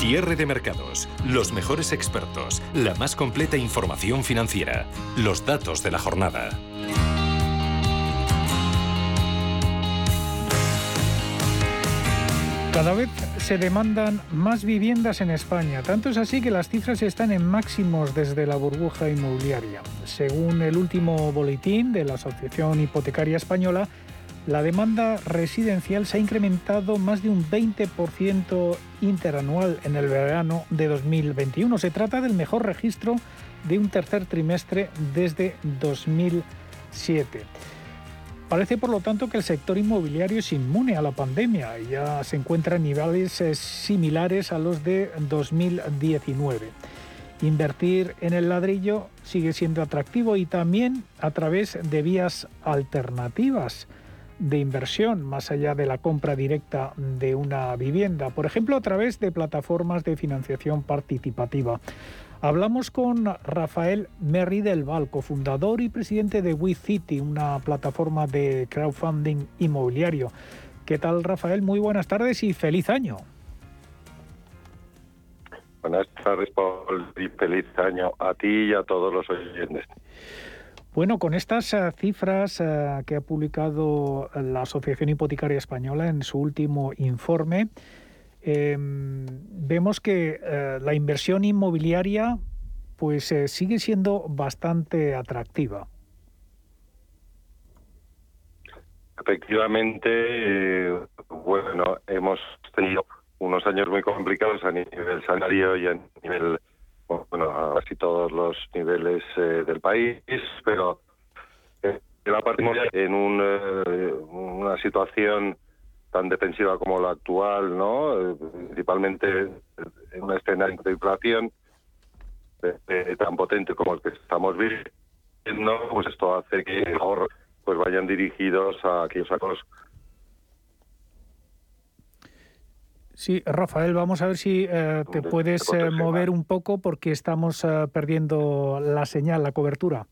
Cierre de mercados, los mejores expertos, la más completa información financiera, los datos de la jornada. Cada vez se demandan más viviendas en España, tanto es así que las cifras están en máximos desde la burbuja inmobiliaria. Según el último boletín de la Asociación Hipotecaria Española, la demanda residencial se ha incrementado más de un 20% interanual en el verano de 2021. Se trata del mejor registro de un tercer trimestre desde 2007. Parece, por lo tanto, que el sector inmobiliario es inmune a la pandemia y ya se encuentra en niveles eh, similares a los de 2019. Invertir en el ladrillo sigue siendo atractivo y también a través de vías alternativas de inversión más allá de la compra directa de una vivienda, por ejemplo a través de plataformas de financiación participativa. Hablamos con Rafael Merri del Val, cofundador y presidente de WeCity, una plataforma de crowdfunding inmobiliario. ¿Qué tal Rafael? Muy buenas tardes y feliz año. Buenas tardes, Paul, y feliz año a ti y a todos los oyentes. Bueno, con estas eh, cifras eh, que ha publicado la Asociación Hipotecaria Española en su último informe, em, vemos que eh, la inversión inmobiliaria pues sigue siendo bastante atractiva. Efectivamente, bueno, hemos tenido unos años muy complicados a nivel salario y a nivel bueno, a casi todos los niveles eh, del país, pero eh, en un, eh, una situación tan defensiva como la actual, ¿no? principalmente en un escenario de inflación tan potente como el que estamos viviendo, pues esto hace que los ahorros pues vayan dirigidos a aquellos actos Sí, Rafael, vamos a ver si eh, te puedes eh, mover un poco porque estamos eh, perdiendo la señal, la cobertura.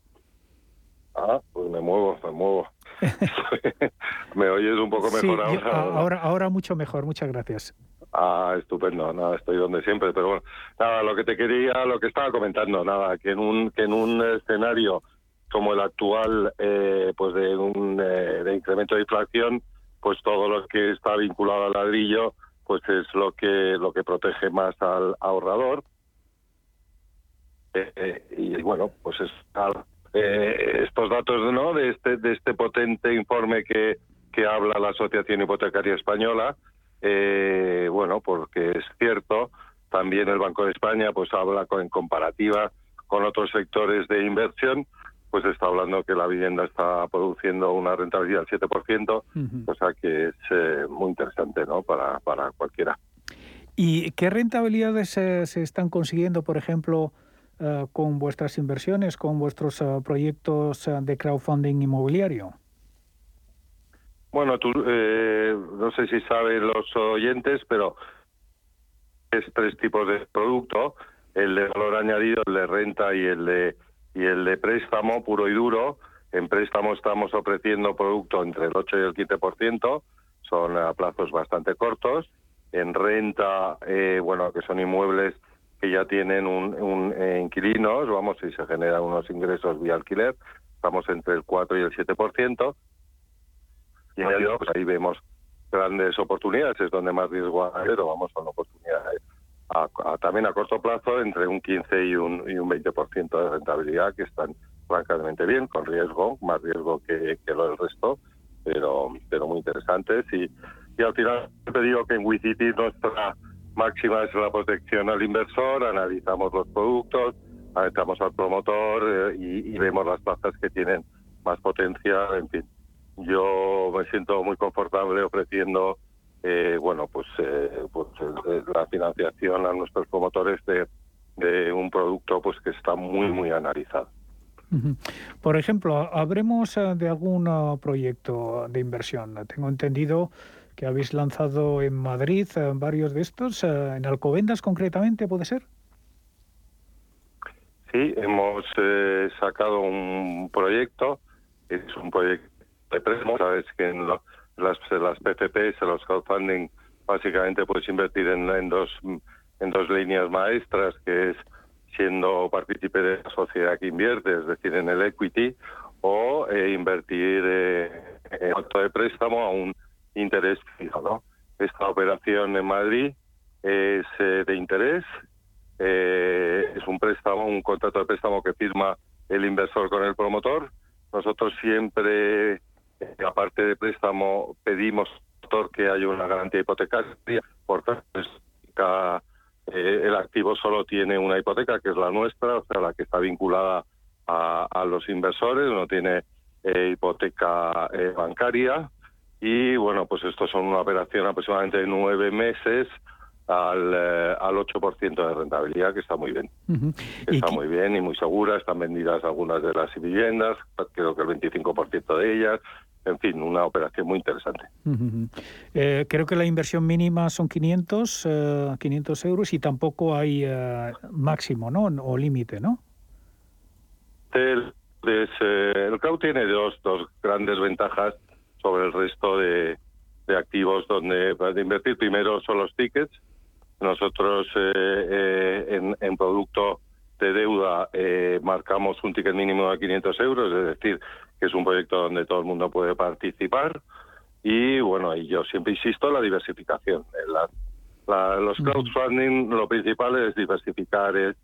Ah, pues me muevo, me muevo. ¿Me oyes un poco mejor ahora? ahora? Ahora mucho mejor, muchas gracias. Ah, estupendo, nada, estoy donde siempre, pero bueno, nada, lo que te quería, lo que estaba comentando, nada, que en un, que en un escenario como el actual, pues de un de incremento de inflación, pues todo lo que está vinculado al ladrillo, pues es lo que lo que protege más al ahorrador. Eh, eh, y bueno pues es eh, estos datos no de este de este potente informe que que habla la Asociación Hipotecaria Española bueno porque es cierto también el Banco de España pues habla con, en comparativa con otros sectores de inversión pues está hablando que la vivienda está produciendo una rentabilidad del 7%, o sea que es eh, muy interesante ¿no? para, para cualquiera. ¿Y qué rentabilidades se están consiguiendo, por ejemplo, eh, con vuestras inversiones, con vuestros eh, proyectos de crowdfunding inmobiliario? Bueno, tú, no sé si saben los oyentes, pero es tres tipos de producto, el de valor añadido, el de renta y el de y el de préstamo puro y duro, en préstamo estamos ofreciendo producto entre el 8 y el 15%, son a plazos bastante cortos. En renta, eh, bueno, que son inmuebles que ya tienen un, eh, inquilinos, vamos, si se generan unos ingresos vía alquiler, estamos entre el 4 y el 7%. Y pues ahí vemos grandes oportunidades, es donde más riesgo hay, pero vamos, son oportunidades también a corto plazo entre un 15 y un, y un 20% de rentabilidad que están francamente bien, con riesgo, más riesgo que, que lo del resto, pero, pero muy interesantes. Y, y al final te digo que en WeCity nuestra máxima es la protección al inversor, analizamos los productos, analizamos al promotor eh, y, y vemos las plazas que tienen más potencia, en fin. Yo me siento muy confortable ofreciendo eh, bueno, pues, eh, pues eh, la financiación a nuestros promotores de, de un producto pues que está muy, muy analizado. Por ejemplo, ¿habremos de algún proyecto de inversión? Tengo entendido que habéis lanzado en Madrid varios de estos, en Alcobendas concretamente, ¿puede ser? Sí, hemos sacado un proyecto, es un proyecto de préstamo, sabes que en lo, las, las PFPs, los crowdfunding, básicamente puedes invertir en, en dos en dos líneas maestras, que es siendo partícipe de la sociedad que invierte, es decir, en el equity, o eh, invertir eh, en acto de préstamo a un interés fijo. Esta operación en Madrid es eh, de interés, es un préstamo, un contrato de préstamo que firma el inversor con el promotor. Nosotros siempre, aparte de préstamo, pedimos que haya una garantía hipotecaria, por tanto, el activo solo tiene una hipoteca, que es la nuestra, o sea, la que está vinculada a, los inversores, no tiene eh, hipoteca eh, bancaria y bueno, pues esto son una operación aproximadamente de nueve meses al, eh, al 8% de rentabilidad, que está muy bien. Está muy bien y muy segura. Están vendidas algunas de las viviendas, creo que el 25% de ellas. En fin, una operación muy interesante. creo que la inversión mínima son 500, 500 euros y tampoco hay máximo, ¿no? O límite, ¿no? El, el cloud tiene dos, dos grandes ventajas sobre el resto de, activos donde de invertir. Primero son los tickets. Nosotros eh, eh, en, en, producto de deuda eh, marcamos un ticket mínimo de 500 euros, es decir, que es un proyecto donde todo el mundo puede participar. Y bueno, y yo siempre insisto la diversificación. los crowdfunding lo principal es diversificar, es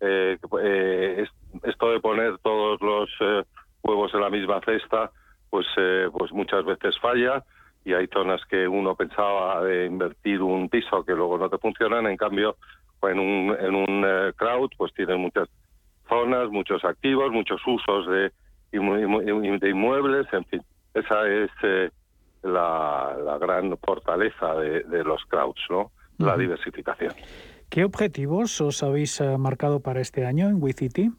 eh, eh esto de poner todos los eh, huevos en la misma cesta, pues, eh, pues muchas veces falla y hay zonas que uno pensaba de invertir un piso que luego no te funcionan, en cambio en un, en un crowd pues tienen muchas zonas, muchos activos, muchos usos de, de inmuebles, en fin, esa es la, la, gran fortaleza de, de los crowds, ¿no? La diversificación. ¿Qué objetivos os habéis eh, marcado para este año en WeCity?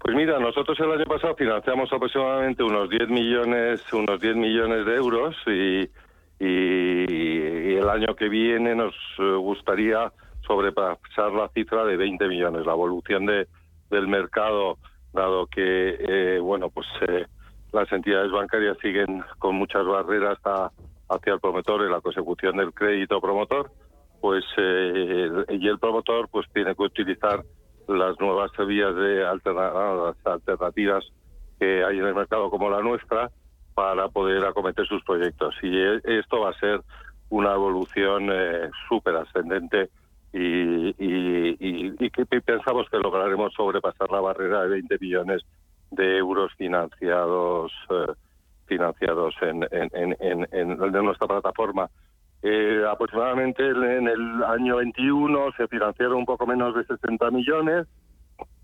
Pues mira, nosotros el año pasado financiamos aproximadamente unos 10 millones, unos 10 millones de euros y, el año que viene nos eh, gustaría sobrepasar la cifra de 20 millones. La evolución de, del mercado, dado que eh, bueno, pues las entidades bancarias siguen con muchas barreras hacia el promotor en la consecución del crédito promotor pues eh, y el promotor pues tiene que utilizar las nuevas vías de alternativas que hay en el mercado como la nuestra para poder acometer sus proyectos. Y e, esto va a ser una evolución eh, súper ascendente y, que pensamos que lograremos sobrepasar la barrera de 20 millones de euros financiados eh, financiados en, en, en, en nuestra plataforma eh, aproximadamente en el año 21 se financiaron un poco menos de 60 millones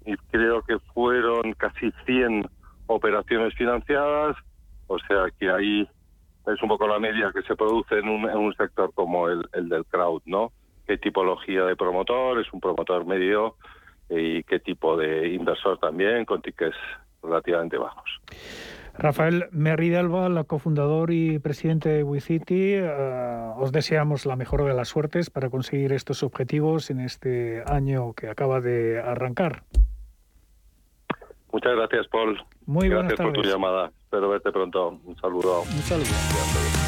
y creo que fueron casi 100 operaciones financiadas, o sea que ahí es un poco la media que se produce en un, en un sector como el, el, del crowd, ¿no? ¿Qué tipología de promotor? ¿Es un promotor medio? ¿Y qué tipo de inversor también con tickets relativamente bajos? Rafael Merridalba, la cofundador y presidente de WeCity, eh, os deseamos la mejor de las suertes para conseguir estos objetivos en este año que acaba de arrancar. Muchas gracias, Paul. Muy gracias por tu llamada. Espero verte pronto. Un saludo. Un saludo.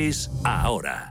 ahora.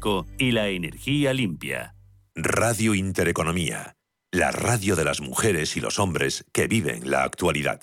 y la energía limpia. Radio Intereconomía, la radio de las mujeres y los hombres que viven la actualidad.